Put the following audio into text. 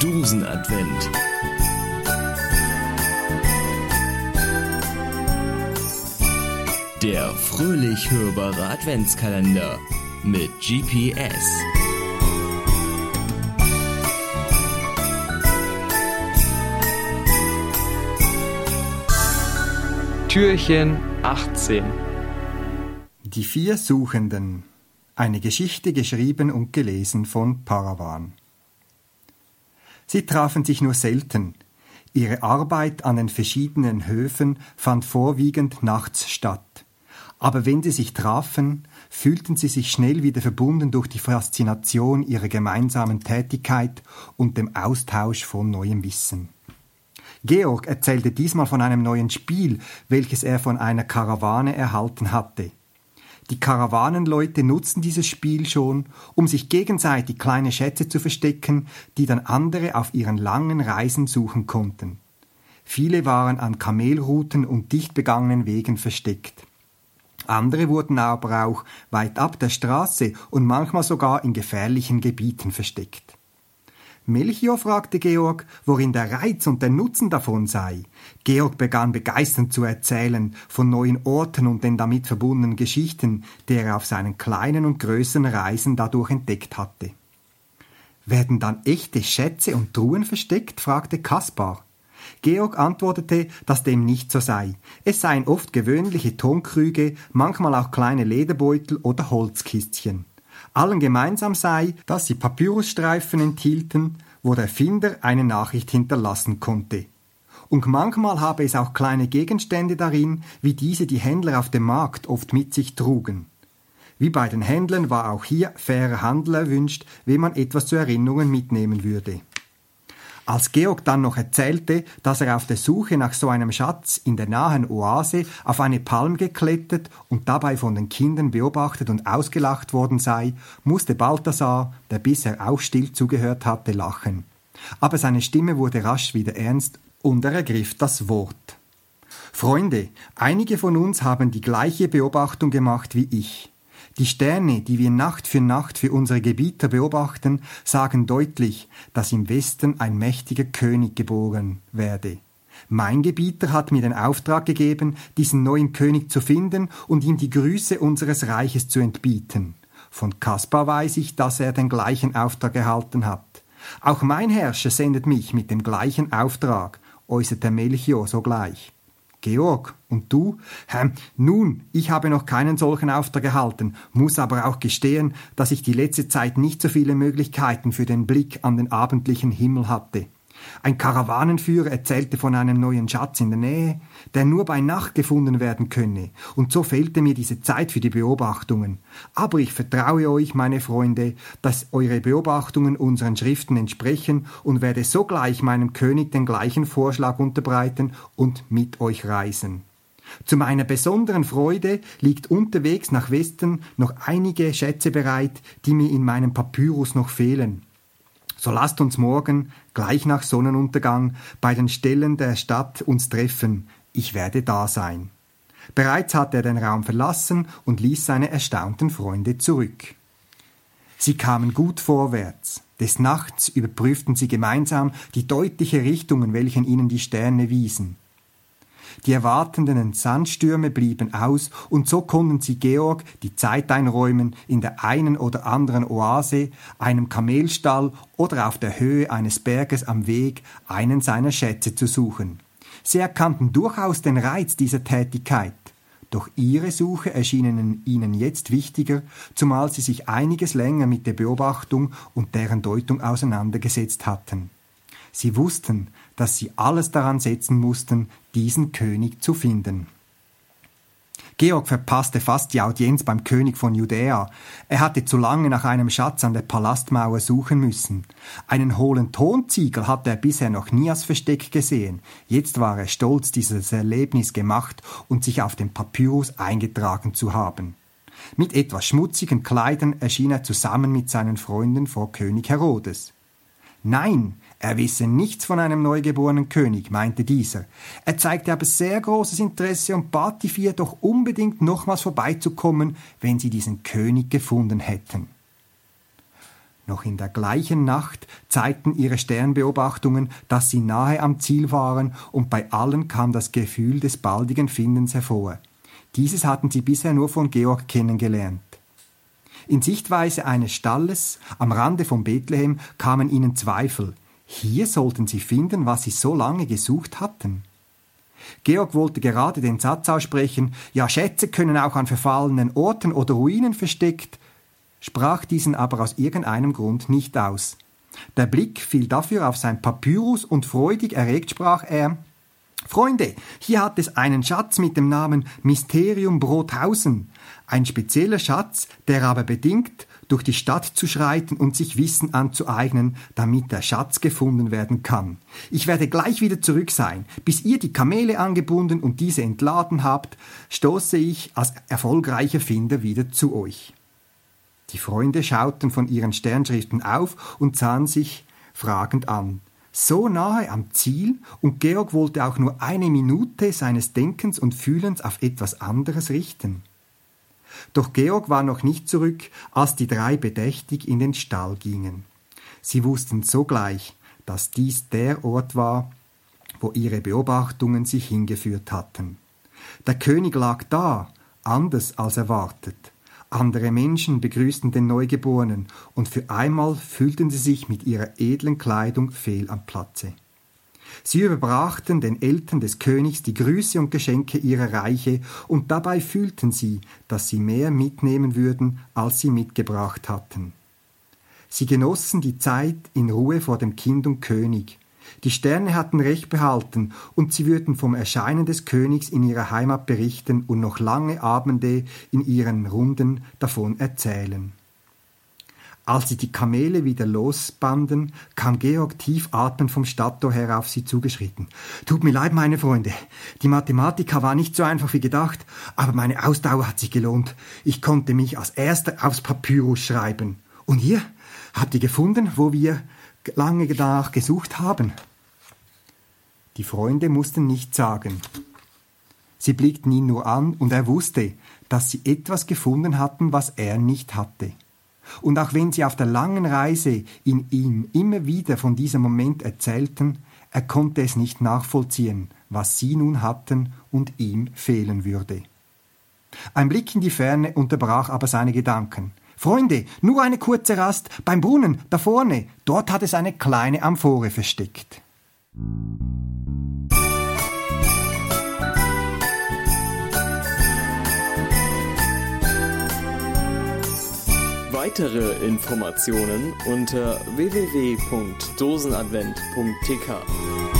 Dosenadvent. Der fröhlich hörbare Adventskalender mit GPS. Türchen 18 Die vier Suchenden. Eine Geschichte geschrieben und gelesen von Paravan. Sie trafen sich nur selten. Ihre Arbeit an den verschiedenen Höfen fand vorwiegend nachts statt. Aber wenn sie sich trafen, fühlten sie sich schnell wieder verbunden durch die Faszination ihrer gemeinsamen Tätigkeit und dem Austausch von neuem Wissen. Georg erzählte diesmal von einem neuen Spiel, welches er von einer Karawane erhalten hatte. Die Karawanenleute nutzten dieses Spiel schon, um sich gegenseitig kleine Schätze zu verstecken, die dann andere auf ihren langen Reisen suchen konnten. Viele waren an Kamelrouten und dicht begangenen Wegen versteckt. Andere wurden aber auch weit ab der Straße und manchmal sogar in gefährlichen Gebieten versteckt. Melchior fragte Georg, worin der Reiz und der Nutzen davon sei. Georg begann begeisternd zu erzählen von neuen Orten und den damit verbundenen Geschichten, die er auf seinen kleinen und größeren Reisen dadurch entdeckt hatte. Werden dann echte Schätze und Truhen versteckt? fragte Kaspar. Georg antwortete, dass dem nicht so sei. Es seien oft gewöhnliche Tonkrüge, manchmal auch kleine Lederbeutel oder Holzkistchen. Allen gemeinsam sei, dass sie Papyrusstreifen enthielten, wo der Finder eine Nachricht hinterlassen konnte. Und manchmal habe es auch kleine Gegenstände darin, wie diese die Händler auf dem Markt oft mit sich trugen. Wie bei den Händlern war auch hier fairer Handel erwünscht, wenn man etwas zu Erinnerungen mitnehmen würde. Als Georg dann noch erzählte, dass er auf der Suche nach so einem Schatz in der nahen Oase auf eine Palm geklettert und dabei von den Kindern beobachtet und ausgelacht worden sei, musste Balthasar, der bisher auch still zugehört hatte, lachen. Aber seine Stimme wurde rasch wieder ernst und er ergriff das Wort. Freunde, einige von uns haben die gleiche Beobachtung gemacht wie ich. Die Sterne, die wir Nacht für Nacht für unsere Gebieter beobachten, sagen deutlich, dass im Westen ein mächtiger König geboren werde. Mein Gebieter hat mir den Auftrag gegeben, diesen neuen König zu finden und ihm die Grüße unseres Reiches zu entbieten. Von Kaspar weiß ich, dass er den gleichen Auftrag erhalten hat. Auch mein Herrscher sendet mich mit dem gleichen Auftrag, äußerte Melchior sogleich. Georg, und du? Hm, nun, ich habe noch keinen solchen Auftrag erhalten, muss aber auch gestehen, dass ich die letzte Zeit nicht so viele Möglichkeiten für den Blick an den abendlichen Himmel hatte. Ein Karawanenführer erzählte von einem neuen Schatz in der Nähe, der nur bei Nacht gefunden werden könne, und so fehlte mir diese Zeit für die Beobachtungen. Aber ich vertraue euch, meine Freunde, dass eure Beobachtungen unseren Schriften entsprechen und werde sogleich meinem König den gleichen Vorschlag unterbreiten und mit euch reisen. Zu meiner besonderen Freude liegt unterwegs nach Westen noch einige Schätze bereit, die mir in meinem Papyrus noch fehlen. So lasst uns morgen, gleich nach Sonnenuntergang, bei den Stellen der Stadt uns treffen. Ich werde da sein. Bereits hatte er den Raum verlassen und ließ seine erstaunten Freunde zurück. Sie kamen gut vorwärts. Des Nachts überprüften sie gemeinsam die deutliche Richtung, in welchen ihnen die Sterne wiesen. Die erwartenden Sandstürme blieben aus, und so konnten sie Georg die Zeit einräumen, in der einen oder anderen Oase, einem Kamelstall oder auf der Höhe eines Berges am Weg einen seiner Schätze zu suchen. Sie erkannten durchaus den Reiz dieser Tätigkeit. Doch ihre Suche erschienen ihnen jetzt wichtiger, zumal sie sich einiges länger mit der Beobachtung und deren Deutung auseinandergesetzt hatten. Sie wussten, dass sie alles daran setzen mussten, diesen König zu finden. Georg verpasste fast die Audienz beim König von Judäa. Er hatte zu lange nach einem Schatz an der Palastmauer suchen müssen. Einen hohlen Tonziegel hatte er bisher noch nie als Versteck gesehen. Jetzt war er stolz, dieses Erlebnis gemacht und sich auf dem Papyrus eingetragen zu haben. Mit etwas schmutzigen Kleidern erschien er zusammen mit seinen Freunden vor König Herodes. Nein, er wisse nichts von einem neugeborenen König, meinte dieser. Er zeigte aber sehr großes Interesse und bat die vier doch unbedingt nochmals vorbeizukommen, wenn sie diesen König gefunden hätten. Noch in der gleichen Nacht zeigten ihre Sternbeobachtungen, dass sie nahe am Ziel waren, und bei allen kam das Gefühl des baldigen Findens hervor. Dieses hatten sie bisher nur von Georg kennengelernt. In Sichtweise eines Stalles am Rande von Bethlehem kamen ihnen Zweifel. Hier sollten sie finden, was sie so lange gesucht hatten. Georg wollte gerade den Satz aussprechen, ja Schätze können auch an verfallenen Orten oder Ruinen versteckt, sprach diesen aber aus irgendeinem Grund nicht aus. Der Blick fiel dafür auf sein Papyrus und freudig erregt sprach er Freunde, hier hat es einen Schatz mit dem Namen Mysterium Brothausen, ein spezieller Schatz, der aber bedingt, durch die Stadt zu schreiten und sich Wissen anzueignen, damit der Schatz gefunden werden kann. Ich werde gleich wieder zurück sein. Bis ihr die Kamele angebunden und diese entladen habt, stoße ich als erfolgreicher Finder wieder zu euch. Die Freunde schauten von ihren Sternschriften auf und sahen sich fragend an. So nahe am Ziel, und Georg wollte auch nur eine Minute seines Denkens und Fühlens auf etwas anderes richten. Doch Georg war noch nicht zurück, als die drei bedächtig in den Stall gingen. Sie wussten sogleich, dass dies der Ort war, wo ihre Beobachtungen sich hingeführt hatten. Der König lag da, anders als erwartet. Andere Menschen begrüßten den Neugeborenen, und für einmal fühlten sie sich mit ihrer edlen Kleidung fehl am Platze. Sie überbrachten den Eltern des Königs die Grüße und Geschenke ihrer Reiche, und dabei fühlten sie, dass sie mehr mitnehmen würden, als sie mitgebracht hatten. Sie genossen die Zeit in Ruhe vor dem Kind und König, die Sterne hatten Recht behalten, und sie würden vom Erscheinen des Königs in ihrer Heimat berichten und noch lange Abende in ihren Runden davon erzählen. Als sie die Kamele wieder losbanden, kam Georg tief atmend vom Stadttor her auf sie zugeschritten. Tut mir leid, meine Freunde. Die Mathematika war nicht so einfach wie gedacht, aber meine Ausdauer hat sich gelohnt. Ich konnte mich als erster aufs Papyrus schreiben. Und ihr? Habt ihr gefunden, wo wir lange danach gesucht haben. Die Freunde mussten nichts sagen. Sie blickten ihn nur an, und er wusste, dass sie etwas gefunden hatten, was er nicht hatte. Und auch wenn sie auf der langen Reise in ihm immer wieder von diesem Moment erzählten, er konnte es nicht nachvollziehen, was sie nun hatten und ihm fehlen würde. Ein Blick in die Ferne unterbrach aber seine Gedanken. Freunde, nur eine kurze Rast beim Brunnen, da vorne. Dort hat es eine kleine Amphore versteckt. Weitere Informationen unter www.dosenadvent.tk